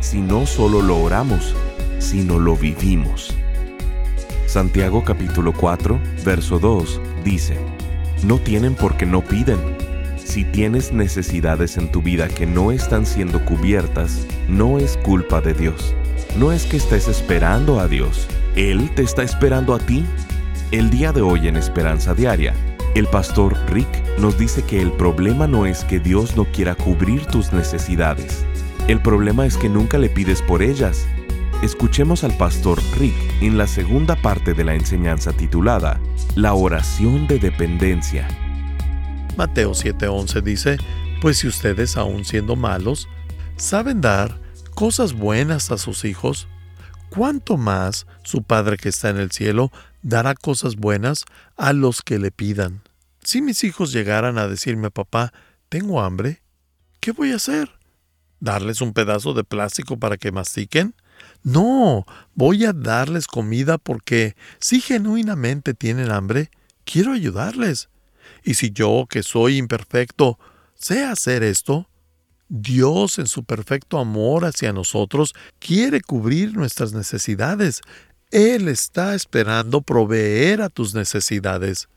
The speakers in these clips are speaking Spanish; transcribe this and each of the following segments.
si no solo lo oramos, sino lo vivimos. Santiago capítulo 4, verso 2 dice, No tienen porque no piden. Si tienes necesidades en tu vida que no están siendo cubiertas, no es culpa de Dios. No es que estés esperando a Dios, Él te está esperando a ti. El día de hoy en Esperanza Diaria, el pastor Rick nos dice que el problema no es que Dios no quiera cubrir tus necesidades. El problema es que nunca le pides por ellas. Escuchemos al pastor Rick en la segunda parte de la enseñanza titulada La oración de dependencia. Mateo 7:11 dice, Pues si ustedes aun siendo malos, saben dar cosas buenas a sus hijos, ¿cuánto más su Padre que está en el cielo dará cosas buenas a los que le pidan? Si mis hijos llegaran a decirme, papá, tengo hambre, ¿qué voy a hacer? ¿Darles un pedazo de plástico para que mastiquen? No, voy a darles comida porque si genuinamente tienen hambre, quiero ayudarles. Y si yo, que soy imperfecto, sé hacer esto, Dios en su perfecto amor hacia nosotros quiere cubrir nuestras necesidades. Él está esperando proveer a tus necesidades.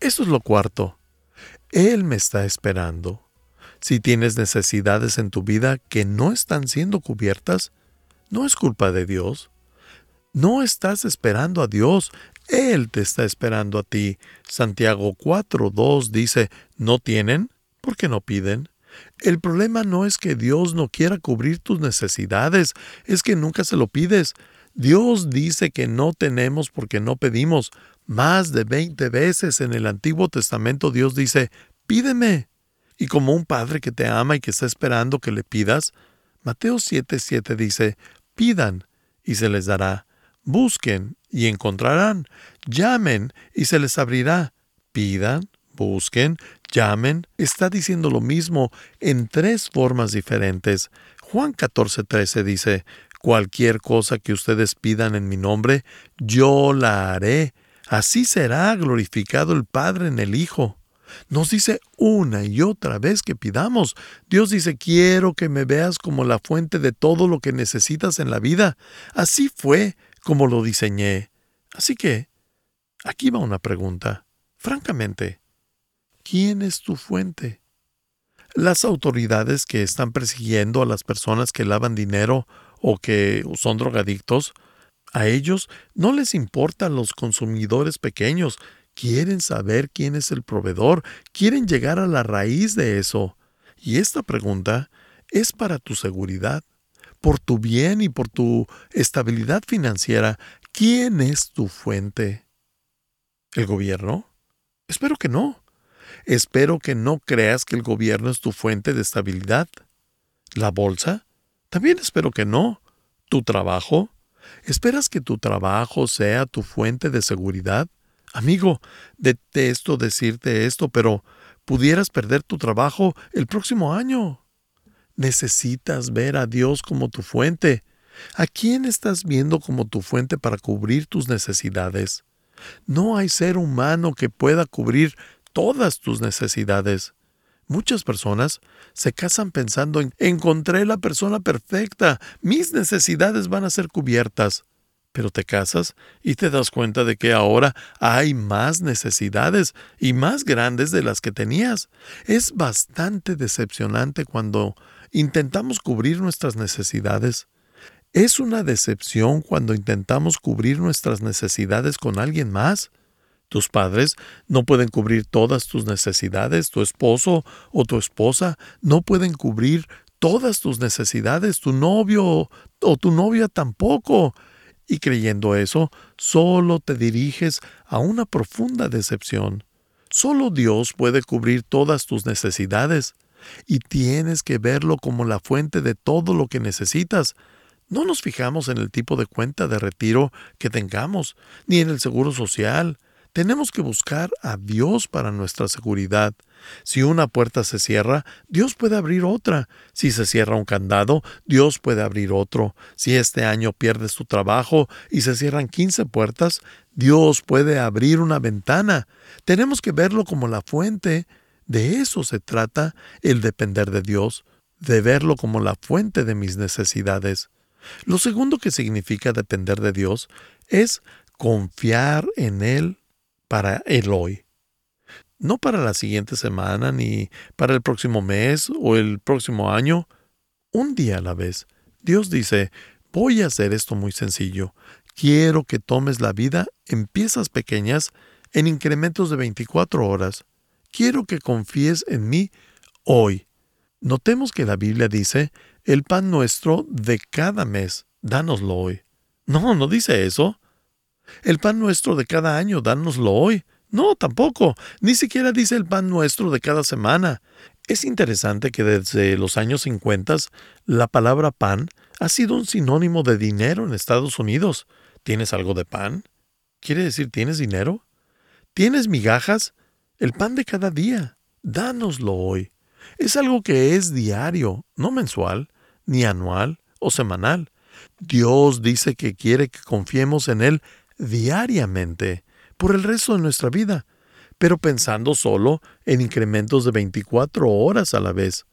Eso es lo cuarto. Él me está esperando. Si tienes necesidades en tu vida que no están siendo cubiertas, no es culpa de Dios. No estás esperando a Dios, Él te está esperando a ti. Santiago 4.2 dice, ¿no tienen? ¿Por qué no piden? El problema no es que Dios no quiera cubrir tus necesidades, es que nunca se lo pides. Dios dice que no tenemos porque no pedimos. Más de 20 veces en el Antiguo Testamento Dios dice, pídeme. Y como un padre que te ama y que está esperando que le pidas, Mateo 7:7 dice, pidan y se les dará, busquen y encontrarán, llamen y se les abrirá, pidan, busquen, llamen, está diciendo lo mismo en tres formas diferentes. Juan 14:13 dice, cualquier cosa que ustedes pidan en mi nombre, yo la haré. Así será glorificado el Padre en el Hijo. Nos dice una y otra vez que pidamos. Dios dice, quiero que me veas como la fuente de todo lo que necesitas en la vida. Así fue como lo diseñé. Así que, aquí va una pregunta. Francamente, ¿quién es tu fuente? Las autoridades que están persiguiendo a las personas que lavan dinero o que son drogadictos, a ellos no les importan los consumidores pequeños, quieren saber quién es el proveedor, quieren llegar a la raíz de eso. Y esta pregunta es para tu seguridad, por tu bien y por tu estabilidad financiera. ¿Quién es tu fuente? ¿El gobierno? Espero que no. Espero que no creas que el gobierno es tu fuente de estabilidad. ¿La bolsa? También espero que no. ¿Tu trabajo? ¿Esperas que tu trabajo sea tu fuente de seguridad? Amigo, detesto decirte esto, pero pudieras perder tu trabajo el próximo año. Necesitas ver a Dios como tu fuente. ¿A quién estás viendo como tu fuente para cubrir tus necesidades? No hay ser humano que pueda cubrir todas tus necesidades. Muchas personas se casan pensando en encontré la persona perfecta, mis necesidades van a ser cubiertas. Pero te casas y te das cuenta de que ahora hay más necesidades y más grandes de las que tenías. Es bastante decepcionante cuando intentamos cubrir nuestras necesidades. Es una decepción cuando intentamos cubrir nuestras necesidades con alguien más. Tus padres no pueden cubrir todas tus necesidades, tu esposo o tu esposa no pueden cubrir todas tus necesidades, tu novio o tu novia tampoco. Y creyendo eso, solo te diriges a una profunda decepción. Solo Dios puede cubrir todas tus necesidades. y tienes que verlo como la fuente de todo lo que necesitas. No nos fijamos en el tipo de cuenta de retiro que tengamos, ni en el seguro social. Tenemos que buscar a Dios para nuestra seguridad. Si una puerta se cierra, Dios puede abrir otra. Si se cierra un candado, Dios puede abrir otro. Si este año pierdes tu trabajo y se cierran 15 puertas, Dios puede abrir una ventana. Tenemos que verlo como la fuente. De eso se trata el depender de Dios, de verlo como la fuente de mis necesidades. Lo segundo que significa depender de Dios es confiar en Él para el hoy no para la siguiente semana, ni para el próximo mes o el próximo año, un día a la vez. Dios dice, voy a hacer esto muy sencillo. Quiero que tomes la vida en piezas pequeñas, en incrementos de 24 horas. Quiero que confíes en mí hoy. Notemos que la Biblia dice, el pan nuestro de cada mes, dánoslo hoy. No, no dice eso. El pan nuestro de cada año, dánoslo hoy. No, tampoco. Ni siquiera dice el pan nuestro de cada semana. Es interesante que desde los años 50 la palabra pan ha sido un sinónimo de dinero en Estados Unidos. ¿Tienes algo de pan? ¿Quiere decir tienes dinero? ¿Tienes migajas? El pan de cada día. Dánoslo hoy. Es algo que es diario, no mensual, ni anual o semanal. Dios dice que quiere que confiemos en Él diariamente por el resto de nuestra vida, pero pensando solo en incrementos de 24 horas a la vez.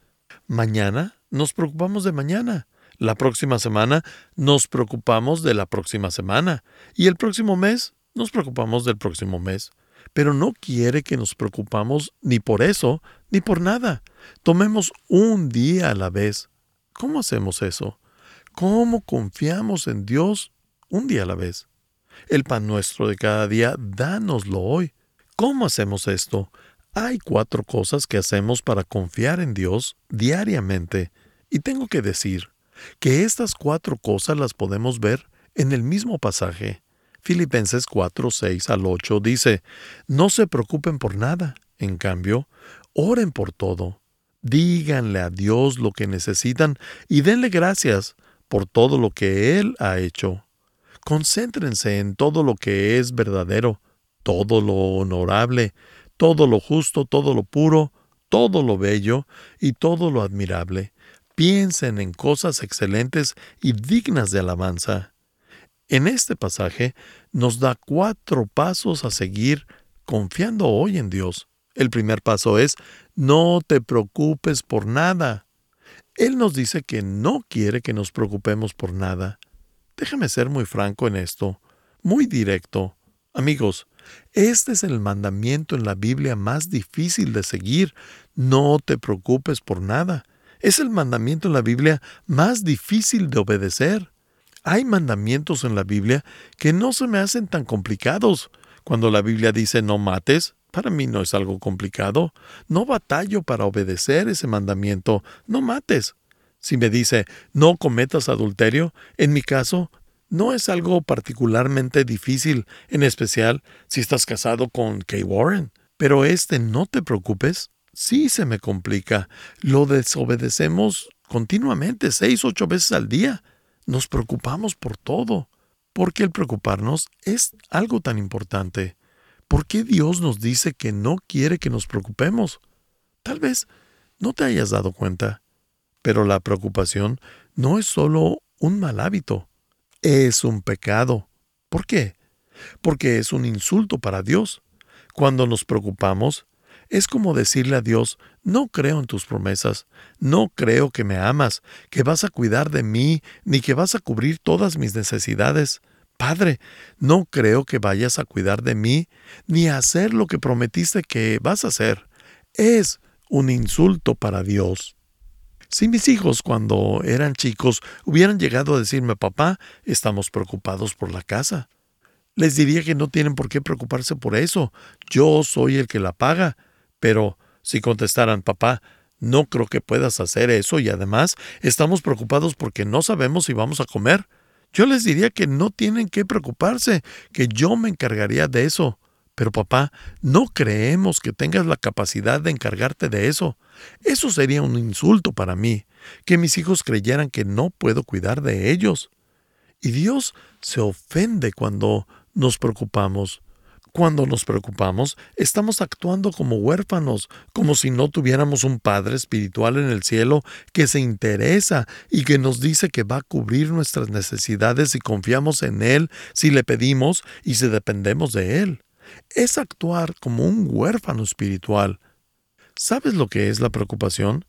Mañana nos preocupamos de mañana. La próxima semana nos preocupamos de la próxima semana. Y el próximo mes nos preocupamos del próximo mes. Pero no quiere que nos preocupamos ni por eso, ni por nada. Tomemos un día a la vez. ¿Cómo hacemos eso? ¿Cómo confiamos en Dios un día a la vez? El pan nuestro de cada día, dánoslo hoy. ¿Cómo hacemos esto? Hay cuatro cosas que hacemos para confiar en Dios diariamente. Y tengo que decir que estas cuatro cosas las podemos ver en el mismo pasaje. Filipenses 4, 6 al 8 dice, No se preocupen por nada, en cambio, oren por todo. Díganle a Dios lo que necesitan y denle gracias por todo lo que Él ha hecho. Concéntrense en todo lo que es verdadero, todo lo honorable, todo lo justo, todo lo puro, todo lo bello y todo lo admirable. Piensen en cosas excelentes y dignas de alabanza. En este pasaje nos da cuatro pasos a seguir confiando hoy en Dios. El primer paso es, no te preocupes por nada. Él nos dice que no quiere que nos preocupemos por nada. Déjame ser muy franco en esto, muy directo. Amigos, este es el mandamiento en la Biblia más difícil de seguir. No te preocupes por nada. Es el mandamiento en la Biblia más difícil de obedecer. Hay mandamientos en la Biblia que no se me hacen tan complicados. Cuando la Biblia dice no mates, para mí no es algo complicado. No batallo para obedecer ese mandamiento. No mates. Si me dice, no cometas adulterio, en mi caso, no es algo particularmente difícil, en especial si estás casado con Kay Warren. Pero este no te preocupes, sí se me complica. Lo desobedecemos continuamente, seis, ocho veces al día. Nos preocupamos por todo. ¿Por qué el preocuparnos es algo tan importante? ¿Por qué Dios nos dice que no quiere que nos preocupemos? Tal vez no te hayas dado cuenta. Pero la preocupación no es solo un mal hábito, es un pecado. ¿Por qué? Porque es un insulto para Dios. Cuando nos preocupamos, es como decirle a Dios, no creo en tus promesas, no creo que me amas, que vas a cuidar de mí, ni que vas a cubrir todas mis necesidades. Padre, no creo que vayas a cuidar de mí, ni a hacer lo que prometiste que vas a hacer. Es un insulto para Dios. Si mis hijos cuando eran chicos hubieran llegado a decirme, papá, estamos preocupados por la casa, les diría que no tienen por qué preocuparse por eso. Yo soy el que la paga. Pero si contestaran, papá, no creo que puedas hacer eso y además estamos preocupados porque no sabemos si vamos a comer. Yo les diría que no tienen que preocuparse, que yo me encargaría de eso. Pero papá, no creemos que tengas la capacidad de encargarte de eso. Eso sería un insulto para mí, que mis hijos creyeran que no puedo cuidar de ellos. Y Dios se ofende cuando nos preocupamos. Cuando nos preocupamos, estamos actuando como huérfanos, como si no tuviéramos un Padre espiritual en el cielo que se interesa y que nos dice que va a cubrir nuestras necesidades si confiamos en Él, si le pedimos y si dependemos de Él. Es actuar como un huérfano espiritual. ¿Sabes lo que es la preocupación?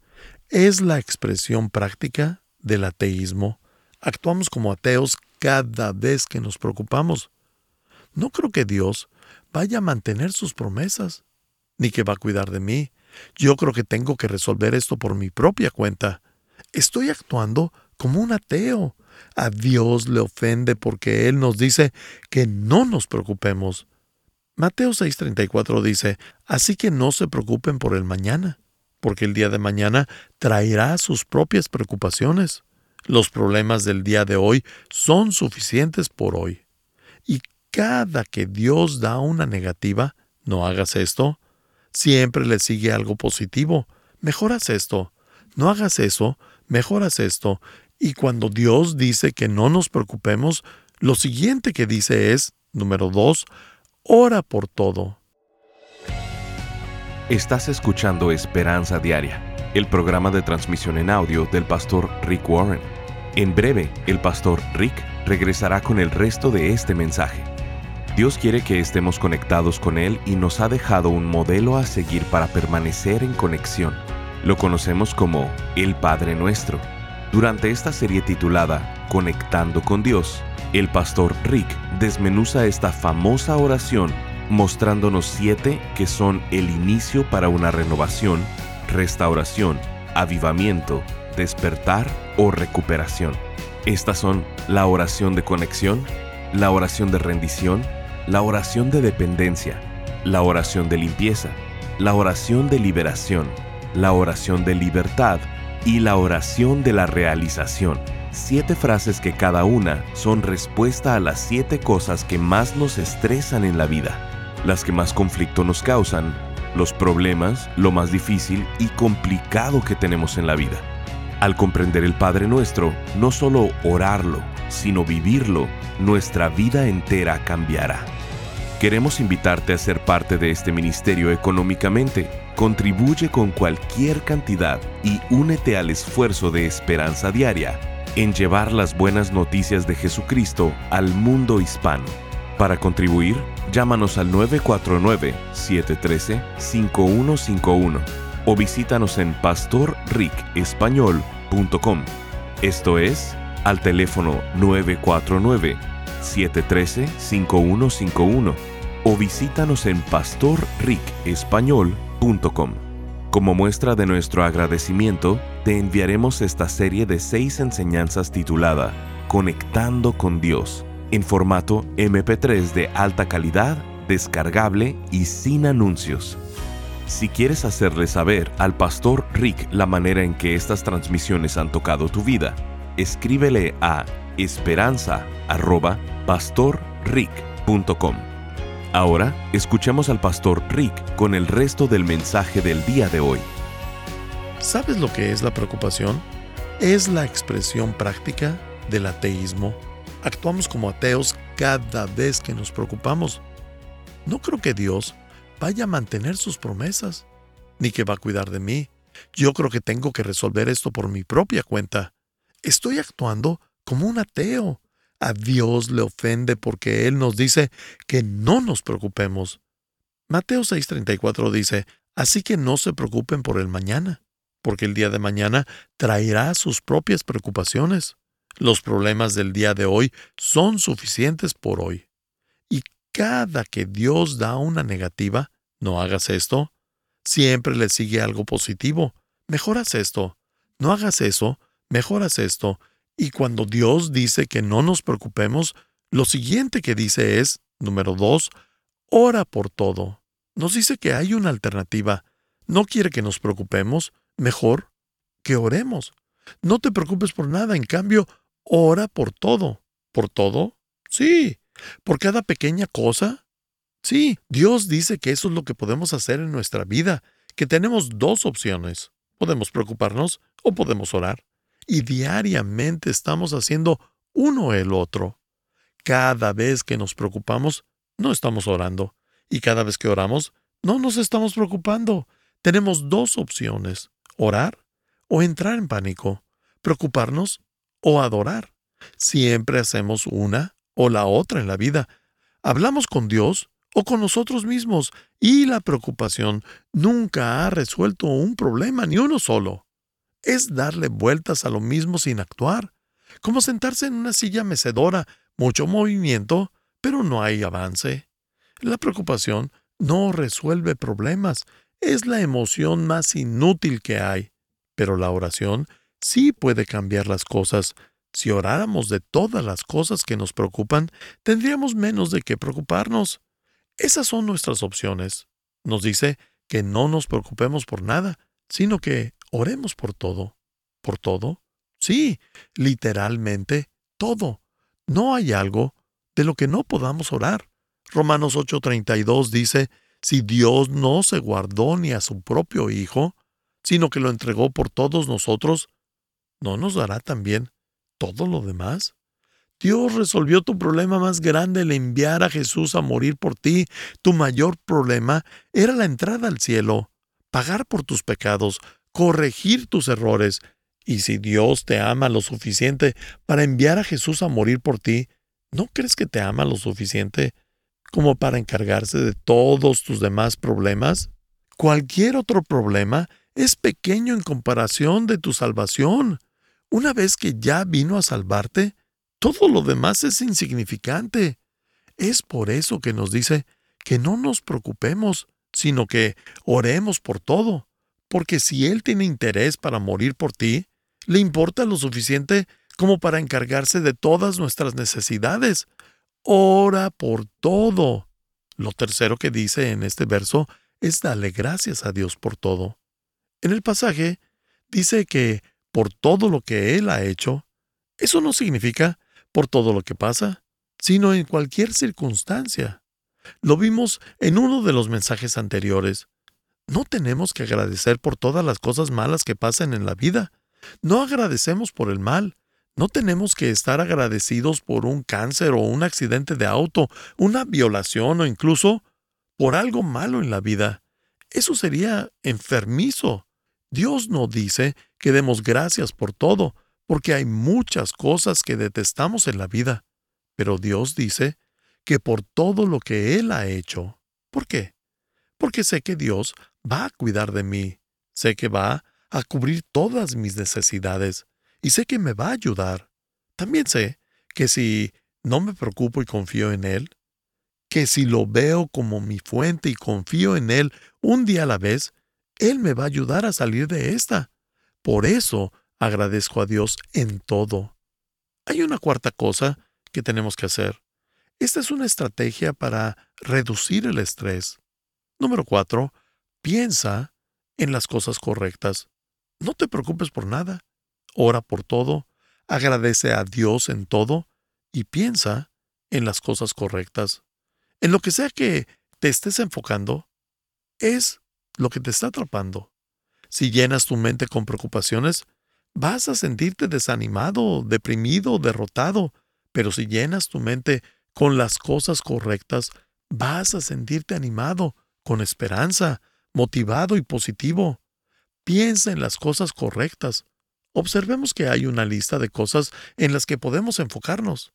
Es la expresión práctica del ateísmo. Actuamos como ateos cada vez que nos preocupamos. No creo que Dios vaya a mantener sus promesas, ni que va a cuidar de mí. Yo creo que tengo que resolver esto por mi propia cuenta. Estoy actuando como un ateo. A Dios le ofende porque Él nos dice que no nos preocupemos. Mateo 6:34 dice, Así que no se preocupen por el mañana, porque el día de mañana traerá sus propias preocupaciones. Los problemas del día de hoy son suficientes por hoy. Y cada que Dios da una negativa, no hagas esto, siempre le sigue algo positivo. Mejoras esto, no hagas eso, mejoras esto. Y cuando Dios dice que no nos preocupemos, lo siguiente que dice es, número dos, ora por todo. Estás escuchando Esperanza Diaria, el programa de transmisión en audio del pastor Rick Warren. En breve, el pastor Rick regresará con el resto de este mensaje. Dios quiere que estemos conectados con Él y nos ha dejado un modelo a seguir para permanecer en conexión. Lo conocemos como el Padre Nuestro. Durante esta serie titulada Conectando con Dios, el pastor Rick desmenuza esta famosa oración mostrándonos siete que son el inicio para una renovación, restauración, avivamiento, despertar o recuperación. Estas son la oración de conexión, la oración de rendición, la oración de dependencia, la oración de limpieza, la oración de liberación, la oración de libertad y la oración de la realización. Siete frases que cada una son respuesta a las siete cosas que más nos estresan en la vida, las que más conflicto nos causan, los problemas, lo más difícil y complicado que tenemos en la vida. Al comprender el Padre Nuestro, no solo orarlo, sino vivirlo, nuestra vida entera cambiará. Queremos invitarte a ser parte de este ministerio económicamente. Contribuye con cualquier cantidad y únete al esfuerzo de esperanza diaria en llevar las buenas noticias de Jesucristo al mundo hispano. Para contribuir, llámanos al 949-713-5151 o visítanos en pastorricespañol.com. Esto es al teléfono 949-713-5151 o visítanos en pastorricespañol.com. Como muestra de nuestro agradecimiento, te enviaremos esta serie de seis enseñanzas titulada Conectando con Dios, en formato MP3 de alta calidad, descargable y sin anuncios. Si quieres hacerle saber al pastor Rick la manera en que estas transmisiones han tocado tu vida, escríbele a esperanza.pastorrick.com. Ahora escuchemos al pastor Rick con el resto del mensaje del día de hoy. ¿Sabes lo que es la preocupación? Es la expresión práctica del ateísmo. Actuamos como ateos cada vez que nos preocupamos. No creo que Dios vaya a mantener sus promesas, ni que va a cuidar de mí. Yo creo que tengo que resolver esto por mi propia cuenta. Estoy actuando como un ateo. A Dios le ofende porque Él nos dice que no nos preocupemos. Mateo 6:34 dice, Así que no se preocupen por el mañana, porque el día de mañana traerá sus propias preocupaciones. Los problemas del día de hoy son suficientes por hoy. Y cada que Dios da una negativa, no hagas esto, siempre le sigue algo positivo. Mejoras esto, no hagas eso, mejoras esto. Y cuando Dios dice que no nos preocupemos, lo siguiente que dice es, número dos, ora por todo. Nos dice que hay una alternativa. No quiere que nos preocupemos, mejor que oremos. No te preocupes por nada, en cambio, ora por todo. ¿Por todo? Sí. ¿Por cada pequeña cosa? Sí, Dios dice que eso es lo que podemos hacer en nuestra vida, que tenemos dos opciones. Podemos preocuparnos o podemos orar. Y diariamente estamos haciendo uno el otro. Cada vez que nos preocupamos, no estamos orando. Y cada vez que oramos, no nos estamos preocupando. Tenemos dos opciones, orar o entrar en pánico, preocuparnos o adorar. Siempre hacemos una o la otra en la vida. Hablamos con Dios o con nosotros mismos y la preocupación nunca ha resuelto un problema ni uno solo. Es darle vueltas a lo mismo sin actuar, como sentarse en una silla mecedora, mucho movimiento, pero no hay avance. La preocupación no resuelve problemas, es la emoción más inútil que hay, pero la oración sí puede cambiar las cosas. Si oráramos de todas las cosas que nos preocupan, tendríamos menos de qué preocuparnos. Esas son nuestras opciones. Nos dice que no nos preocupemos por nada, sino que oremos por todo. ¿Por todo? Sí, literalmente todo. No hay algo de lo que no podamos orar. Romanos 8:32 dice, si Dios no se guardó ni a su propio Hijo, sino que lo entregó por todos nosotros, ¿no nos dará también todo lo demás? Dios resolvió tu problema más grande al enviar a Jesús a morir por ti. Tu mayor problema era la entrada al cielo, pagar por tus pecados, corregir tus errores. Y si Dios te ama lo suficiente para enviar a Jesús a morir por ti, ¿no crees que te ama lo suficiente como para encargarse de todos tus demás problemas? Cualquier otro problema es pequeño en comparación de tu salvación. Una vez que ya vino a salvarte, todo lo demás es insignificante. Es por eso que nos dice que no nos preocupemos, sino que oremos por todo, porque si Él tiene interés para morir por ti, le importa lo suficiente como para encargarse de todas nuestras necesidades. Ora por todo. Lo tercero que dice en este verso es darle gracias a Dios por todo. En el pasaje dice que por todo lo que Él ha hecho, eso no significa por todo lo que pasa, sino en cualquier circunstancia. Lo vimos en uno de los mensajes anteriores. No tenemos que agradecer por todas las cosas malas que pasan en la vida. No agradecemos por el mal. No tenemos que estar agradecidos por un cáncer o un accidente de auto, una violación o incluso por algo malo en la vida. Eso sería enfermizo. Dios no dice que demos gracias por todo, porque hay muchas cosas que detestamos en la vida, pero Dios dice que por todo lo que Él ha hecho. ¿Por qué? Porque sé que Dios va a cuidar de mí, sé que va a cubrir todas mis necesidades y sé que me va a ayudar. También sé que si no me preocupo y confío en Él, que si lo veo como mi fuente y confío en Él un día a la vez, Él me va a ayudar a salir de esta. Por eso agradezco a Dios en todo. Hay una cuarta cosa que tenemos que hacer. Esta es una estrategia para reducir el estrés. Número cuatro, piensa en las cosas correctas. No te preocupes por nada. Ora por todo, agradece a Dios en todo y piensa en las cosas correctas. En lo que sea que te estés enfocando, es lo que te está atrapando. Si llenas tu mente con preocupaciones, vas a sentirte desanimado, deprimido, derrotado, pero si llenas tu mente con las cosas correctas, vas a sentirte animado, con esperanza, motivado y positivo. Piensa en las cosas correctas. Observemos que hay una lista de cosas en las que podemos enfocarnos.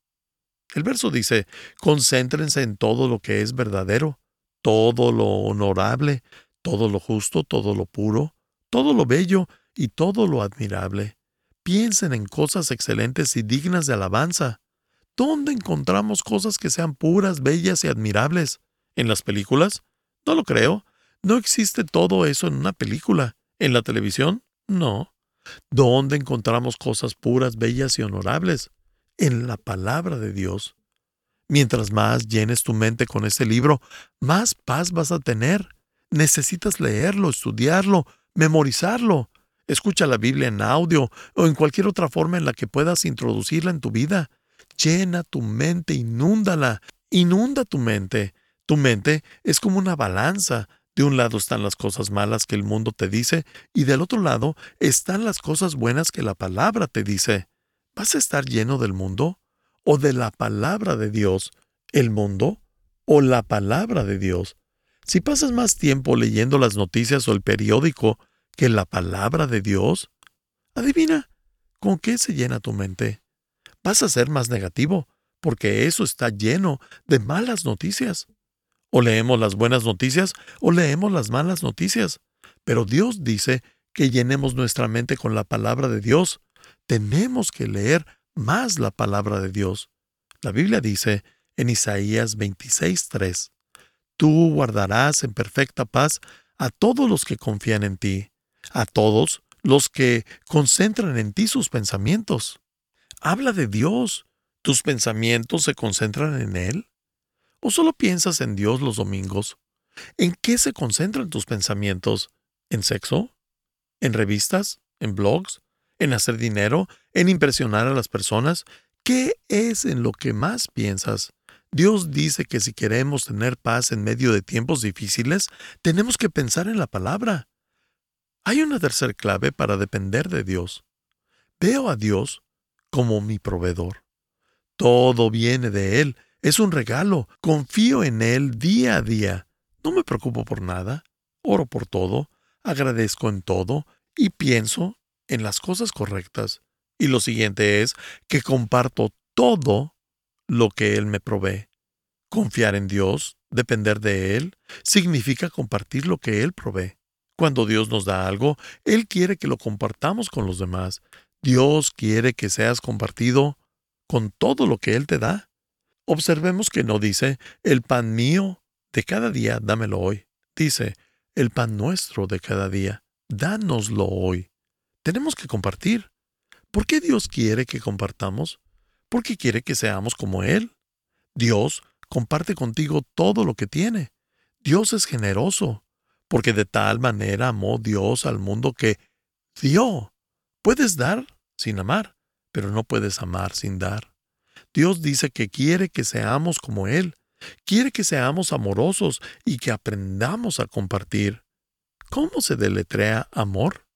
El verso dice, concéntrense en todo lo que es verdadero, todo lo honorable, todo lo justo, todo lo puro, todo lo bello y todo lo admirable. Piensen en cosas excelentes y dignas de alabanza. ¿Dónde encontramos cosas que sean puras, bellas y admirables? ¿En las películas? No lo creo. No existe todo eso en una película. ¿En la televisión? No. ¿Dónde encontramos cosas puras, bellas y honorables? En la palabra de Dios. Mientras más llenes tu mente con ese libro, más paz vas a tener. Necesitas leerlo, estudiarlo, memorizarlo. Escucha la Biblia en audio o en cualquier otra forma en la que puedas introducirla en tu vida. Llena tu mente, inúndala, inunda tu mente. Tu mente es como una balanza. De un lado están las cosas malas que el mundo te dice y del otro lado están las cosas buenas que la palabra te dice. ¿Vas a estar lleno del mundo o de la palabra de Dios? ¿El mundo o la palabra de Dios? Si pasas más tiempo leyendo las noticias o el periódico que la palabra de Dios, adivina, ¿con qué se llena tu mente? Vas a ser más negativo, porque eso está lleno de malas noticias. O leemos las buenas noticias o leemos las malas noticias. Pero Dios dice que llenemos nuestra mente con la palabra de Dios. Tenemos que leer más la palabra de Dios. La Biblia dice en Isaías 26:3, Tú guardarás en perfecta paz a todos los que confían en ti, a todos los que concentran en ti sus pensamientos. Habla de Dios. ¿Tus pensamientos se concentran en Él? ¿O solo piensas en Dios los domingos? ¿En qué se concentran tus pensamientos? ¿En sexo? ¿En revistas? ¿En blogs? ¿En hacer dinero? ¿En impresionar a las personas? ¿Qué es en lo que más piensas? Dios dice que si queremos tener paz en medio de tiempos difíciles, tenemos que pensar en la palabra. Hay una tercera clave para depender de Dios. Veo a Dios como mi proveedor. Todo viene de Él es un regalo. Confío en Él día a día. No me preocupo por nada. Oro por todo. Agradezco en todo. Y pienso en las cosas correctas. Y lo siguiente es que comparto todo lo que Él me provee. Confiar en Dios, depender de Él, significa compartir lo que Él provee. Cuando Dios nos da algo, Él quiere que lo compartamos con los demás. Dios quiere que seas compartido con todo lo que Él te da. Observemos que no dice, el pan mío de cada día, dámelo hoy. Dice, el pan nuestro de cada día, dánoslo hoy. Tenemos que compartir. ¿Por qué Dios quiere que compartamos? Porque quiere que seamos como Él. Dios comparte contigo todo lo que tiene. Dios es generoso, porque de tal manera amó Dios al mundo que dio. Puedes dar sin amar, pero no puedes amar sin dar. Dios dice que quiere que seamos como Él, quiere que seamos amorosos y que aprendamos a compartir. ¿Cómo se deletrea amor?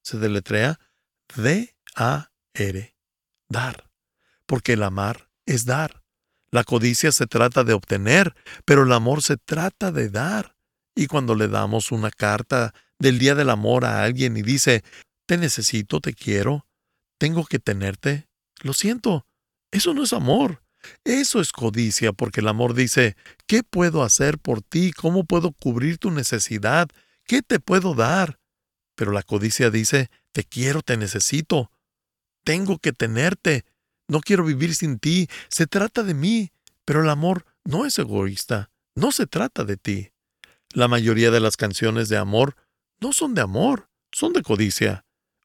Se deletrea D-A-R, dar, porque el amar es dar. La codicia se trata de obtener, pero el amor se trata de dar. Y cuando le damos una carta del Día del Amor a alguien y dice, te necesito, te quiero, tengo que tenerte, lo siento, eso no es amor. Eso es codicia, porque el amor dice, ¿qué puedo hacer por ti? ¿Cómo puedo cubrir tu necesidad? ¿Qué te puedo dar? Pero la codicia dice, te quiero, te necesito. Tengo que tenerte. No quiero vivir sin ti. Se trata de mí. Pero el amor no es egoísta. No se trata de ti. La mayoría de las canciones de amor no son de amor, son de codicia.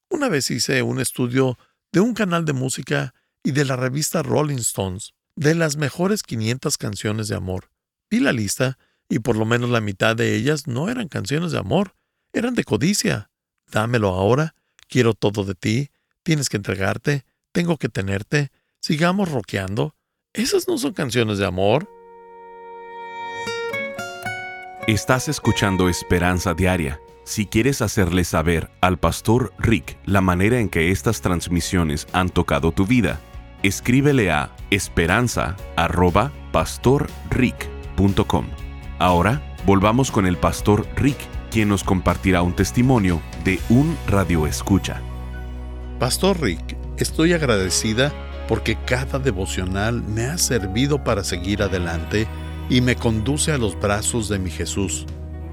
Una vez hice un estudio de un canal de música y de la revista Rolling Stones de las mejores 500 canciones de amor. Vi la lista y por lo menos la mitad de ellas no eran canciones de amor, eran de codicia. Dámelo ahora, quiero todo de ti, tienes que entregarte, tengo que tenerte, sigamos roqueando. Esas no son canciones de amor. Estás escuchando Esperanza Diaria. Si quieres hacerle saber al pastor Rick la manera en que estas transmisiones han tocado tu vida, escríbele a esperanza.pastorrick.com. Ahora volvamos con el pastor Rick, quien nos compartirá un testimonio de un radio escucha. Pastor Rick, estoy agradecida porque cada devocional me ha servido para seguir adelante y me conduce a los brazos de mi Jesús.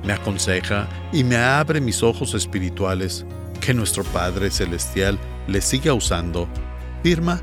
Me aconseja y me abre mis ojos espirituales. Que nuestro Padre Celestial le siga usando. Firma